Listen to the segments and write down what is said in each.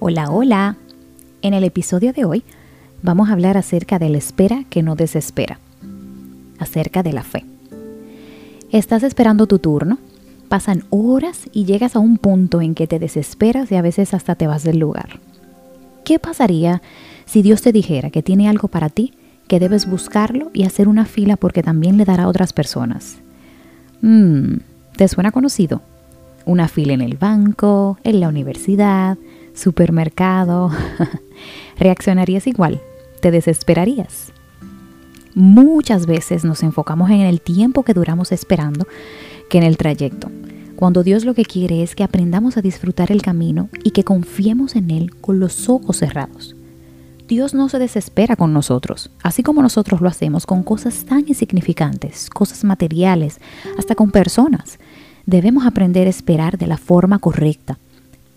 Hola, hola. En el episodio de hoy vamos a hablar acerca de la espera que no desespera, acerca de la fe. Estás esperando tu turno, pasan horas y llegas a un punto en que te desesperas y a veces hasta te vas del lugar. ¿Qué pasaría si Dios te dijera que tiene algo para ti, que debes buscarlo y hacer una fila porque también le dará a otras personas? Mmm, ¿te suena conocido? Una fila en el banco, en la universidad, supermercado. ¿Reaccionarías igual? ¿Te desesperarías? Muchas veces nos enfocamos en el tiempo que duramos esperando que en el trayecto, cuando Dios lo que quiere es que aprendamos a disfrutar el camino y que confiemos en Él con los ojos cerrados. Dios no se desespera con nosotros, así como nosotros lo hacemos con cosas tan insignificantes, cosas materiales, hasta con personas. Debemos aprender a esperar de la forma correcta.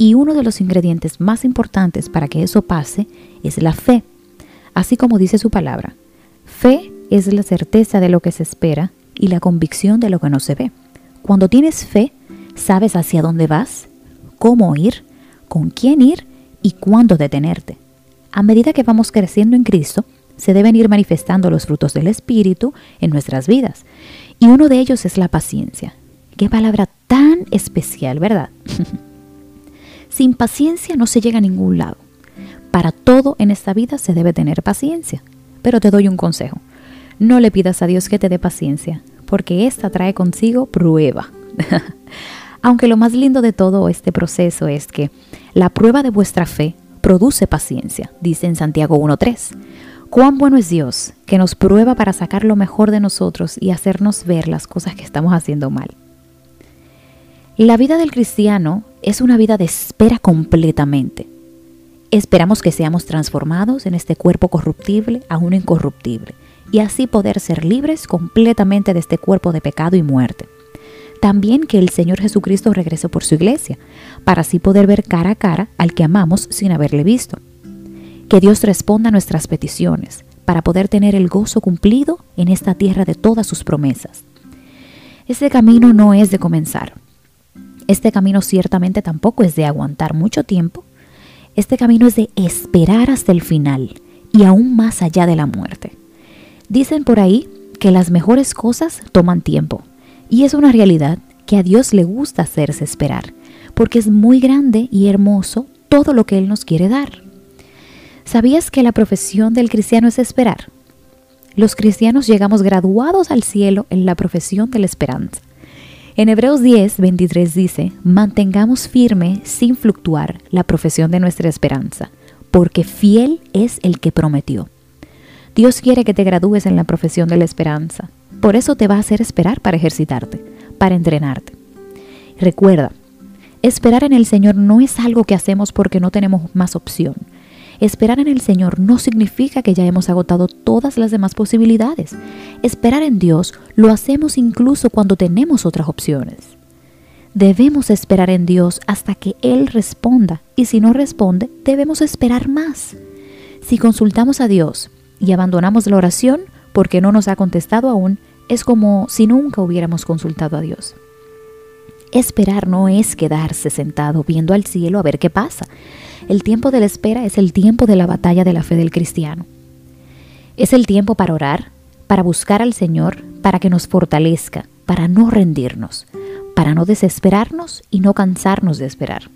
Y uno de los ingredientes más importantes para que eso pase es la fe, así como dice su palabra. Fe es la certeza de lo que se espera y la convicción de lo que no se ve. Cuando tienes fe, sabes hacia dónde vas, cómo ir, con quién ir y cuándo detenerte. A medida que vamos creciendo en Cristo, se deben ir manifestando los frutos del Espíritu en nuestras vidas. Y uno de ellos es la paciencia. Qué palabra tan especial, ¿verdad? Sin paciencia no se llega a ningún lado. Para todo en esta vida se debe tener paciencia. Pero te doy un consejo. No le pidas a Dios que te dé paciencia, porque ésta trae consigo prueba. Aunque lo más lindo de todo este proceso es que la prueba de vuestra fe produce paciencia, dice en Santiago 1.3. Cuán bueno es Dios, que nos prueba para sacar lo mejor de nosotros y hacernos ver las cosas que estamos haciendo mal. La vida del cristiano es una vida de espera completamente. Esperamos que seamos transformados en este cuerpo corruptible a uno incorruptible y así poder ser libres completamente de este cuerpo de pecado y muerte. También que el Señor Jesucristo regrese por su iglesia, para así poder ver cara a cara al que amamos sin haberle visto. Que Dios responda a nuestras peticiones, para poder tener el gozo cumplido en esta tierra de todas sus promesas. Este camino no es de comenzar. Este camino ciertamente tampoco es de aguantar mucho tiempo. Este camino es de esperar hasta el final y aún más allá de la muerte. Dicen por ahí que las mejores cosas toman tiempo, y es una realidad que a Dios le gusta hacerse esperar, porque es muy grande y hermoso todo lo que Él nos quiere dar. ¿Sabías que la profesión del cristiano es esperar? Los cristianos llegamos graduados al cielo en la profesión de la esperanza. En Hebreos 10, 23 dice, mantengamos firme sin fluctuar la profesión de nuestra esperanza, porque fiel es el que prometió. Dios quiere que te gradúes en la profesión de la esperanza. Por eso te va a hacer esperar para ejercitarte, para entrenarte. Recuerda, esperar en el Señor no es algo que hacemos porque no tenemos más opción. Esperar en el Señor no significa que ya hemos agotado todas las demás posibilidades. Esperar en Dios lo hacemos incluso cuando tenemos otras opciones. Debemos esperar en Dios hasta que Él responda y si no responde, debemos esperar más. Si consultamos a Dios y abandonamos la oración porque no nos ha contestado aún, es como si nunca hubiéramos consultado a Dios. Esperar no es quedarse sentado viendo al cielo a ver qué pasa. El tiempo de la espera es el tiempo de la batalla de la fe del cristiano. Es el tiempo para orar, para buscar al Señor, para que nos fortalezca, para no rendirnos, para no desesperarnos y no cansarnos de esperar.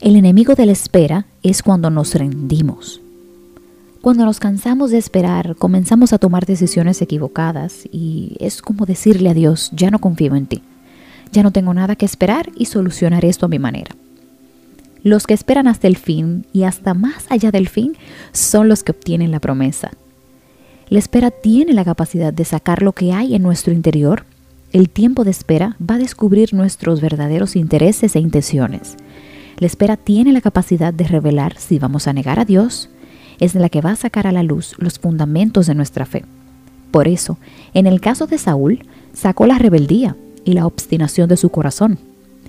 El enemigo de la espera es cuando nos rendimos, cuando nos cansamos de esperar, comenzamos a tomar decisiones equivocadas y es como decirle a Dios, ya no confío en ti, ya no tengo nada que esperar y solucionar esto a mi manera. Los que esperan hasta el fin y hasta más allá del fin son los que obtienen la promesa. La espera tiene la capacidad de sacar lo que hay en nuestro interior. El tiempo de espera va a descubrir nuestros verdaderos intereses e intenciones. La espera tiene la capacidad de revelar si vamos a negar a Dios, es la que va a sacar a la luz los fundamentos de nuestra fe. Por eso, en el caso de Saúl, sacó la rebeldía y la obstinación de su corazón.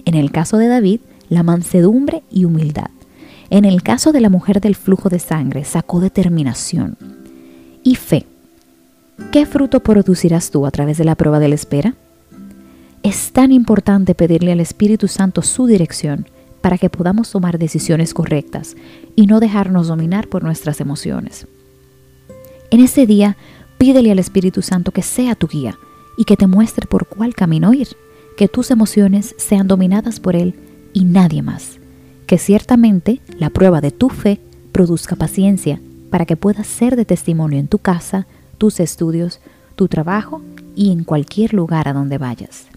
En el caso de David, la mansedumbre y humildad. En el caso de la mujer del flujo de sangre, sacó determinación y fe. ¿Qué fruto producirás tú a través de la prueba de la espera? Es tan importante pedirle al Espíritu Santo su dirección para que podamos tomar decisiones correctas y no dejarnos dominar por nuestras emociones. En ese día, pídele al Espíritu Santo que sea tu guía y que te muestre por cuál camino ir, que tus emociones sean dominadas por Él y nadie más, que ciertamente la prueba de tu fe produzca paciencia para que puedas ser de testimonio en tu casa, tus estudios, tu trabajo y en cualquier lugar a donde vayas.